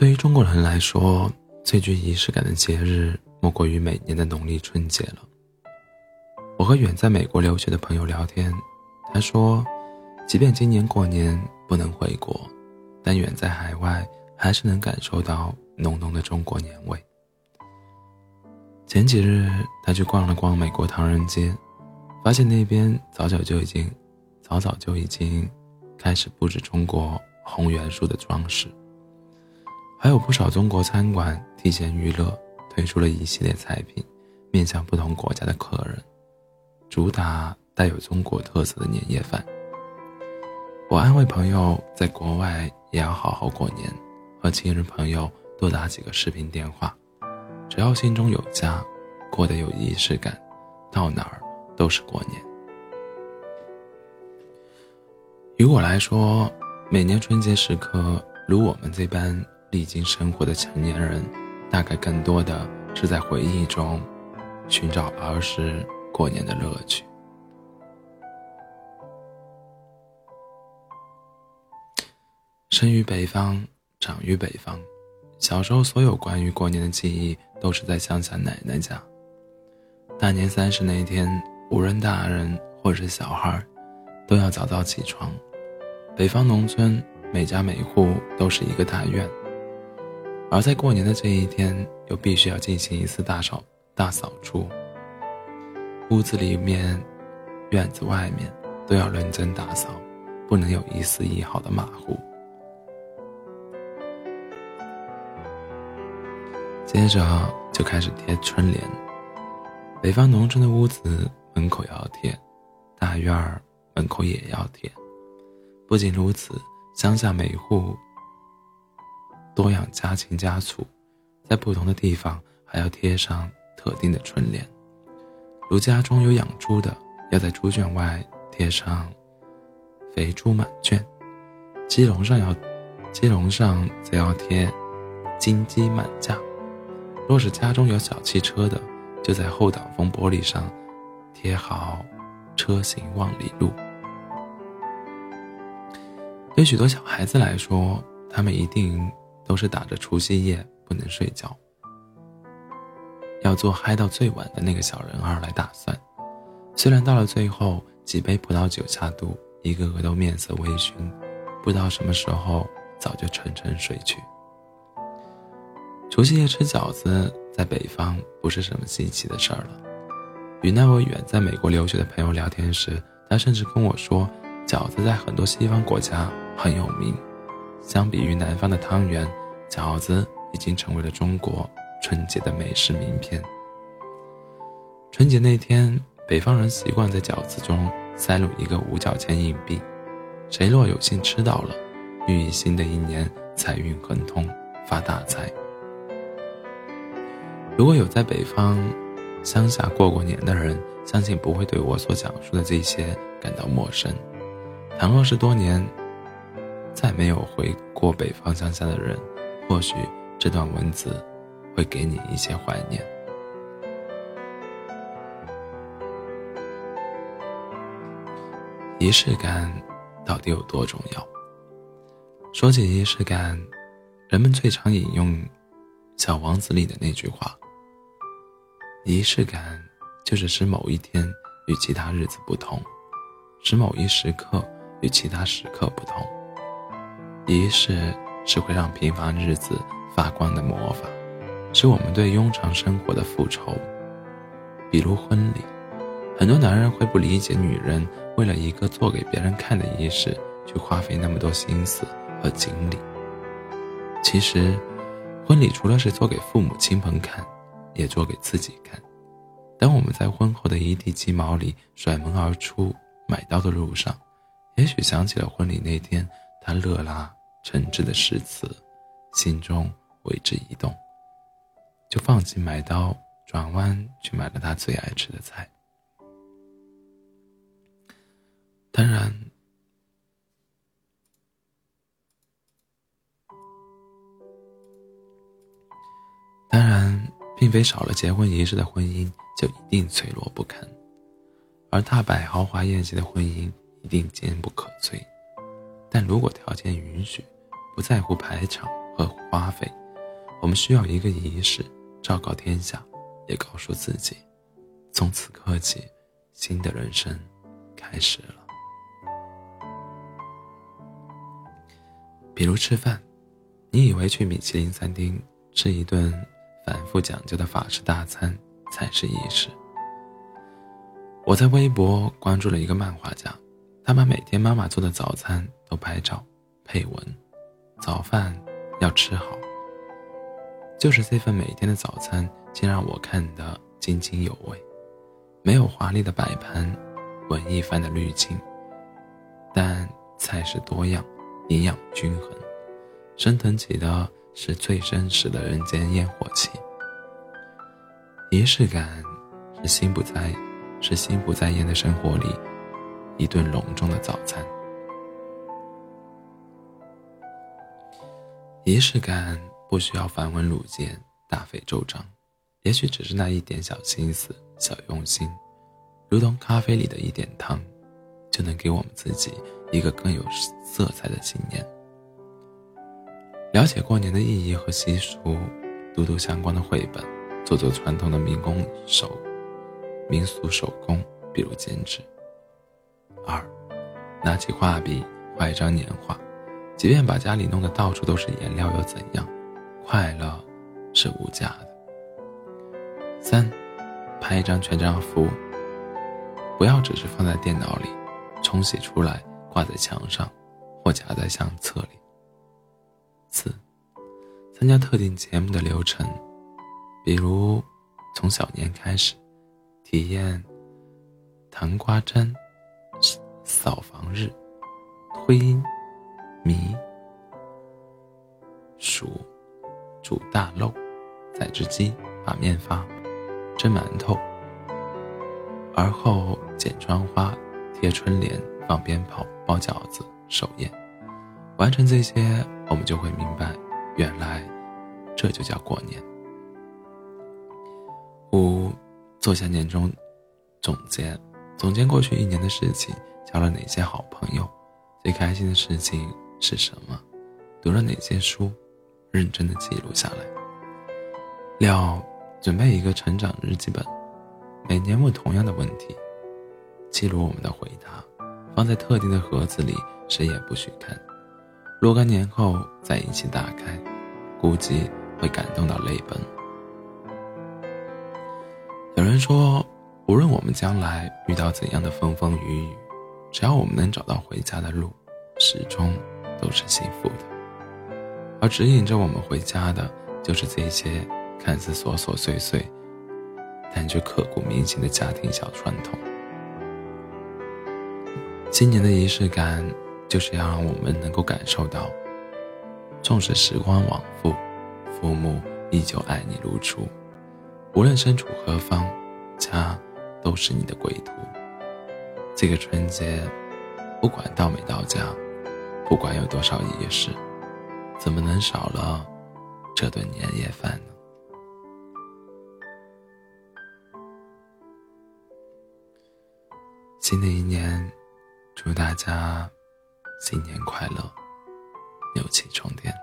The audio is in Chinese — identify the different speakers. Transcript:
Speaker 1: 对于中国人来说，最具仪式感的节日莫过于每年的农历春节了。我和远在美国留学的朋友聊天，他说，即便今年过年不能回国，但远在海外还是能感受到浓浓的中国年味。前几日，他去逛了逛美国唐人街，发现那边早早就已经，早早就已经开始布置中国红元素的装饰，还有不少中国餐馆提前预热，推出了一系列菜品，面向不同国家的客人，主打带有中国特色的年夜饭。我安慰朋友，在国外也要好好过年，和亲人朋友多打几个视频电话。只要心中有家，过得有仪式感，到哪儿都是过年。于我来说，每年春节时刻，如我们这般历经生活的成年人，大概更多的是在回忆中寻找儿时过年的乐趣。生于北方，长于北方。小时候，所有关于过年的记忆都是在乡下奶奶家。大年三十那天，无论大人或是小孩，都要早早起床。北方农村每家每户都是一个大院，而在过年的这一天，又必须要进行一次大扫大扫除。屋子里面、院子外面都要认真打扫，不能有一丝一毫的马虎。接着就开始贴春联。北方农村的屋子门口要贴，大院儿门口也要贴。不仅如此，乡下每户多养家禽家畜，在不同的地方还要贴上特定的春联。如家中有养猪的，要在猪圈外贴上“肥猪满圈”；鸡笼上要，鸡笼上则要贴“金鸡满架”。若是家中有小汽车的，就在后挡风玻璃上贴好“车行万里路”。对许多小孩子来说，他们一定都是打着除夕夜不能睡觉，要做嗨到最晚的那个小人儿来打算。虽然到了最后，几杯葡萄酒下肚，一个个都面色微醺，不知道什么时候早就沉沉睡去。除夕夜吃饺子，在北方不是什么稀奇的事儿了。与那位远在美国留学的朋友聊天时，他甚至跟我说，饺子在很多西方国家很有名。相比于南方的汤圆，饺子已经成为了中国春节的美食名片。春节那天，北方人习惯在饺子中塞入一个五角钱硬币，谁若有幸吃到了，寓意新的一年财运亨通，发大财。如果有在北方乡下过过年的人，相信不会对我所讲述的这些感到陌生。倘若是多年再没有回过北方乡下的人，或许这段文字会给你一些怀念。仪式感到底有多重要？说起仪式感，人们最常引用《小王子》里的那句话。仪式感就是使某一天与其他日子不同，使某一时刻与其他时刻不同。仪式是会让平凡日子发光的魔法，是我们对庸常生活的复仇。比如婚礼，很多男人会不理解女人为了一个做给别人看的仪式，去花费那么多心思和精力。其实，婚礼除了是做给父母亲朋看。也做给自己看。当我们在婚后的一地鸡毛里甩门而出，买刀的路上，也许想起了婚礼那天他热辣诚挚的誓词，心中为之一动，就放弃买刀，转弯去买了他最爱吃的菜。当然，当然。并非少了结婚仪式的婚姻就一定脆弱不堪，而大摆豪华宴席的婚姻一定坚不可摧。但如果条件允许，不在乎排场和花费，我们需要一个仪式，昭告天下，也告诉自己，从此刻起，新的人生开始了。比如吃饭，你以为去米其林餐厅吃一顿繁复讲究的法式大餐才是仪式。我在微博关注了一个漫画家，他把每天妈妈做的早餐都拍照配文：“早饭要吃好。”就是这份每天的早餐，竟让我看得津津有味。没有华丽的摆盘，文艺范的滤镜，但菜式多样，营养均衡，升腾起的是最真实的人间烟火气。仪式感是心不在。是心不在焉的生活里，一顿隆重的早餐。仪式感不需要繁文缛节、大费周章，也许只是那一点小心思、小用心，如同咖啡里的一点糖，就能给我们自己一个更有色彩的纪念。了解过年的意义和习俗，读读相关的绘本，做做传统的民工手。民俗手工，比如剪纸。二，拿起画笔画一张年画，即便把家里弄得到处都是颜料又怎样？快乐是无价的。三，拍一张全家福，不要只是放在电脑里，冲洗出来挂在墙上，或夹在相册里。四，参加特定节目的流程，比如从小年开始。体验糖瓜粘、扫房日、推迷、数煮大肉、宰只鸡、把面发、蒸馒头，而后剪窗花、贴春联、放鞭炮、包饺子、守夜。完成这些，我们就会明白，原来这就叫过年。五。做下年终总结，总结过去一年的事情，交了哪些好朋友，最开心的事情是什么，读了哪些书，认真的记录下来。六，准备一个成长日记本，每年问同样的问题，记录我们的回答，放在特定的盒子里，谁也不许看。若干年后再一起打开，估计会感动到泪奔。有人说，无论我们将来遇到怎样的风风雨雨，只要我们能找到回家的路，始终都是幸福的。而指引着我们回家的，就是这些看似琐琐碎碎，但却刻骨铭心的家庭小传统。新年的仪式感，就是要让我们能够感受到，纵使时光往复，父母依旧爱你如初。无论身处何方，家都是你的归途。这个春节，不管到没到家，不管有多少仪式，怎么能少了这顿年夜饭呢？新的一年，祝大家新年快乐，牛气冲天！